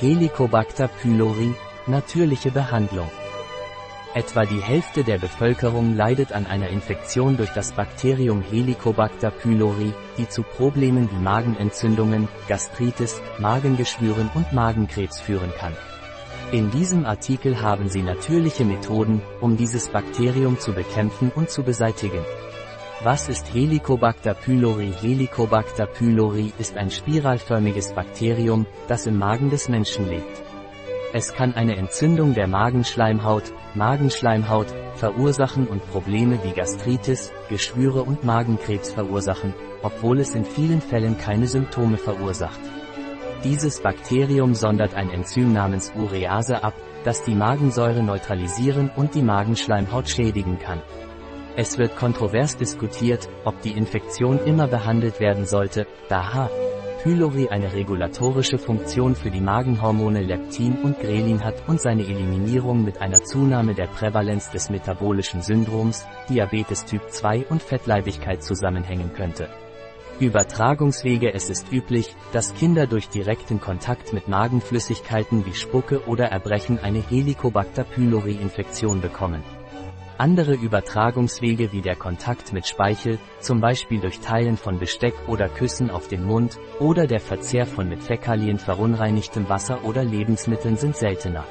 Helicobacter pylori, natürliche Behandlung. Etwa die Hälfte der Bevölkerung leidet an einer Infektion durch das Bakterium Helicobacter pylori, die zu Problemen wie Magenentzündungen, Gastritis, Magengeschwüren und Magenkrebs führen kann. In diesem Artikel haben Sie natürliche Methoden, um dieses Bakterium zu bekämpfen und zu beseitigen. Was ist Helicobacter pylori? Helicobacter pylori ist ein spiralförmiges Bakterium, das im Magen des Menschen lebt. Es kann eine Entzündung der Magenschleimhaut, Magenschleimhaut, verursachen und Probleme wie Gastritis, Geschwüre und Magenkrebs verursachen, obwohl es in vielen Fällen keine Symptome verursacht. Dieses Bakterium sondert ein Enzym namens Urease ab, das die Magensäure neutralisieren und die Magenschleimhaut schädigen kann. Es wird kontrovers diskutiert, ob die Infektion immer behandelt werden sollte, da H. pylori eine regulatorische Funktion für die Magenhormone Leptin und Grelin hat und seine Eliminierung mit einer Zunahme der Prävalenz des metabolischen Syndroms, Diabetes Typ 2 und Fettleibigkeit zusammenhängen könnte. Übertragungswege Es ist üblich, dass Kinder durch direkten Kontakt mit Magenflüssigkeiten wie Spucke oder Erbrechen eine Helicobacter pylori Infektion bekommen. Andere Übertragungswege wie der Kontakt mit Speichel, zum Beispiel durch Teilen von Besteck oder Küssen auf den Mund, oder der Verzehr von mit Fäkalien verunreinigtem Wasser oder Lebensmitteln sind seltener.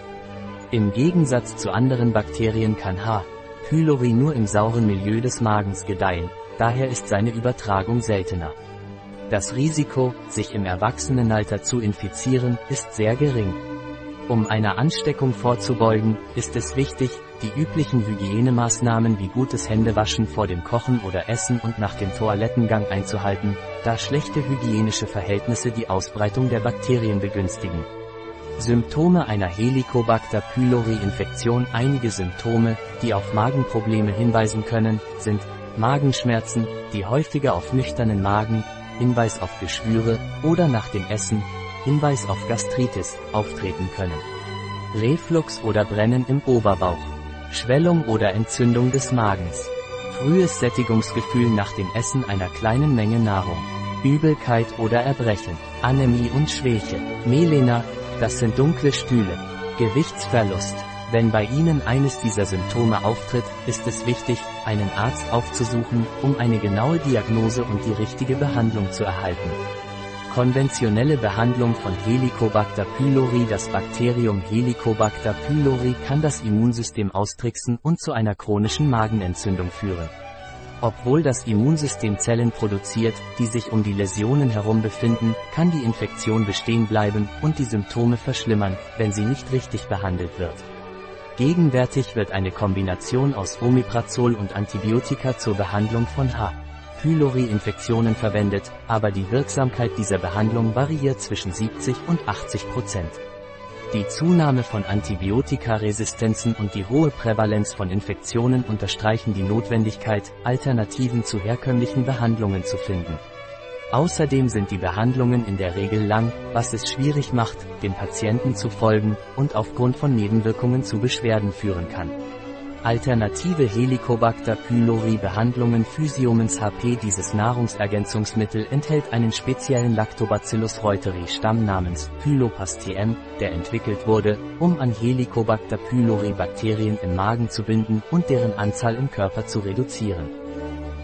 Im Gegensatz zu anderen Bakterien kann H. pylori nur im sauren Milieu des Magens gedeihen, daher ist seine Übertragung seltener. Das Risiko, sich im Erwachsenenalter zu infizieren, ist sehr gering. Um einer Ansteckung vorzubeugen, ist es wichtig, die üblichen Hygienemaßnahmen wie gutes Händewaschen vor dem Kochen oder Essen und nach dem Toilettengang einzuhalten, da schlechte hygienische Verhältnisse die Ausbreitung der Bakterien begünstigen. Symptome einer Helicobacter pylori Infektion Einige Symptome, die auf Magenprobleme hinweisen können, sind Magenschmerzen, die häufiger auf nüchternen Magen, Hinweis auf Geschwüre oder nach dem Essen, Hinweis auf Gastritis, auftreten können. Reflux oder Brennen im Oberbauch. Schwellung oder Entzündung des Magens. Frühes Sättigungsgefühl nach dem Essen einer kleinen Menge Nahrung. Übelkeit oder Erbrechen. Anämie und Schwäche. Melena, das sind dunkle Stühle. Gewichtsverlust. Wenn bei Ihnen eines dieser Symptome auftritt, ist es wichtig, einen Arzt aufzusuchen, um eine genaue Diagnose und die richtige Behandlung zu erhalten. Konventionelle Behandlung von Helicobacter pylori Das Bakterium Helicobacter pylori kann das Immunsystem austricksen und zu einer chronischen Magenentzündung führen. Obwohl das Immunsystem Zellen produziert, die sich um die Läsionen herum befinden, kann die Infektion bestehen bleiben und die Symptome verschlimmern, wenn sie nicht richtig behandelt wird. Gegenwärtig wird eine Kombination aus Omeprazol und Antibiotika zur Behandlung von H. pylori-Infektionen verwendet, aber die Wirksamkeit dieser Behandlung variiert zwischen 70 und 80 Prozent. Die Zunahme von Antibiotikaresistenzen und die hohe Prävalenz von Infektionen unterstreichen die Notwendigkeit, Alternativen zu herkömmlichen Behandlungen zu finden. Außerdem sind die Behandlungen in der Regel lang, was es schwierig macht, dem Patienten zu folgen und aufgrund von Nebenwirkungen zu Beschwerden führen kann. Alternative Helicobacter pylori Behandlungen Physiomens HP Dieses Nahrungsergänzungsmittel enthält einen speziellen Lactobacillus reuteri Stamm namens Pylopas TM, der entwickelt wurde, um an Helicobacter pylori Bakterien im Magen zu binden und deren Anzahl im Körper zu reduzieren.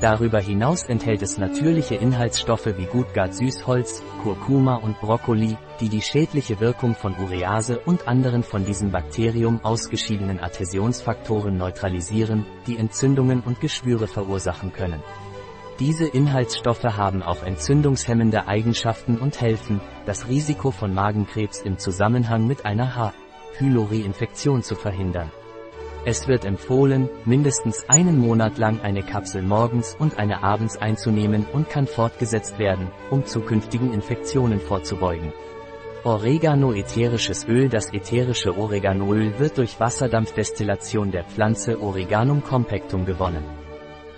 Darüber hinaus enthält es natürliche Inhaltsstoffe wie Gutgard-Süßholz, Kurkuma und Brokkoli, die die schädliche Wirkung von Urease und anderen von diesem Bakterium ausgeschiedenen Adhäsionsfaktoren neutralisieren, die Entzündungen und Geschwüre verursachen können. Diese Inhaltsstoffe haben auch entzündungshemmende Eigenschaften und helfen, das Risiko von Magenkrebs im Zusammenhang mit einer H. pylori-Infektion zu verhindern. Es wird empfohlen, mindestens einen Monat lang eine Kapsel morgens und eine abends einzunehmen und kann fortgesetzt werden, um zukünftigen Infektionen vorzubeugen. Oregano ätherisches Öl Das ätherische Oreganoöl wird durch Wasserdampfdestillation der Pflanze Oreganum compactum gewonnen.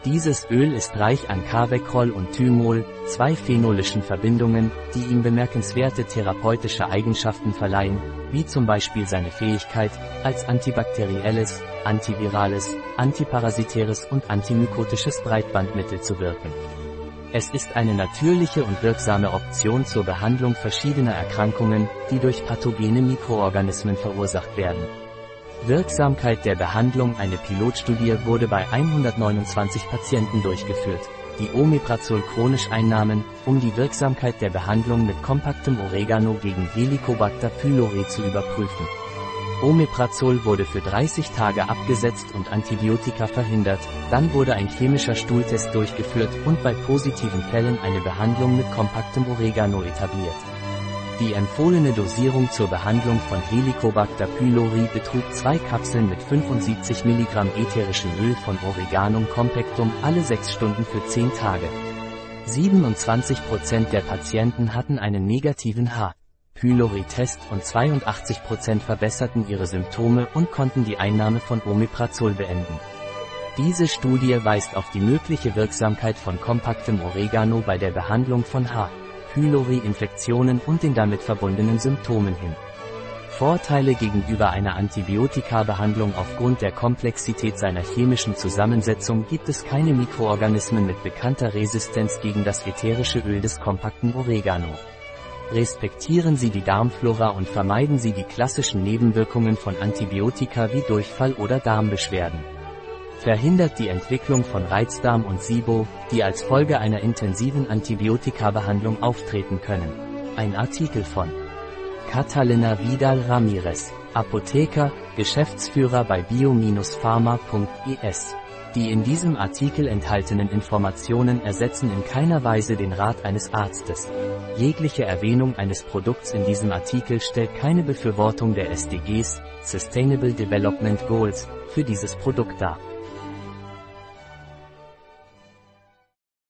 Dieses Öl ist reich an Carvecrol und Thymol, zwei phenolischen Verbindungen, die ihm bemerkenswerte therapeutische Eigenschaften verleihen, wie zum Beispiel seine Fähigkeit, als antibakterielles, antivirales, antiparasitäres und antimykotisches Breitbandmittel zu wirken. Es ist eine natürliche und wirksame Option zur Behandlung verschiedener Erkrankungen, die durch pathogene Mikroorganismen verursacht werden. Wirksamkeit der Behandlung Eine Pilotstudie wurde bei 129 Patienten durchgeführt, die Omeprazol chronisch einnahmen, um die Wirksamkeit der Behandlung mit kompaktem Oregano gegen Helicobacter pylori zu überprüfen. Omeprazol wurde für 30 Tage abgesetzt und Antibiotika verhindert, dann wurde ein chemischer Stuhltest durchgeführt und bei positiven Fällen eine Behandlung mit kompaktem Oregano etabliert. Die empfohlene Dosierung zur Behandlung von Helicobacter pylori betrug zwei Kapseln mit 75 mg ätherischem Öl von Oreganum compactum alle 6 Stunden für 10 Tage. 27% der Patienten hatten einen negativen H. Pylori-Test und 82% verbesserten ihre Symptome und konnten die Einnahme von Omeprazol beenden. Diese Studie weist auf die mögliche Wirksamkeit von kompaktem Oregano bei der Behandlung von H. pylori-Infektionen und den damit verbundenen Symptomen hin. Vorteile gegenüber einer Antibiotika-Behandlung Aufgrund der Komplexität seiner chemischen Zusammensetzung gibt es keine Mikroorganismen mit bekannter Resistenz gegen das ätherische Öl des kompakten Oregano. Respektieren Sie die Darmflora und vermeiden Sie die klassischen Nebenwirkungen von Antibiotika wie Durchfall oder Darmbeschwerden. Verhindert die Entwicklung von Reizdarm und SIBO, die als Folge einer intensiven Antibiotikabehandlung auftreten können. Ein Artikel von Catalina Vidal Ramirez, Apotheker, Geschäftsführer bei bio-pharma.es die in diesem Artikel enthaltenen Informationen ersetzen in keiner Weise den Rat eines Arztes. Jegliche Erwähnung eines Produkts in diesem Artikel stellt keine Befürwortung der SDGs, Sustainable Development Goals, für dieses Produkt dar.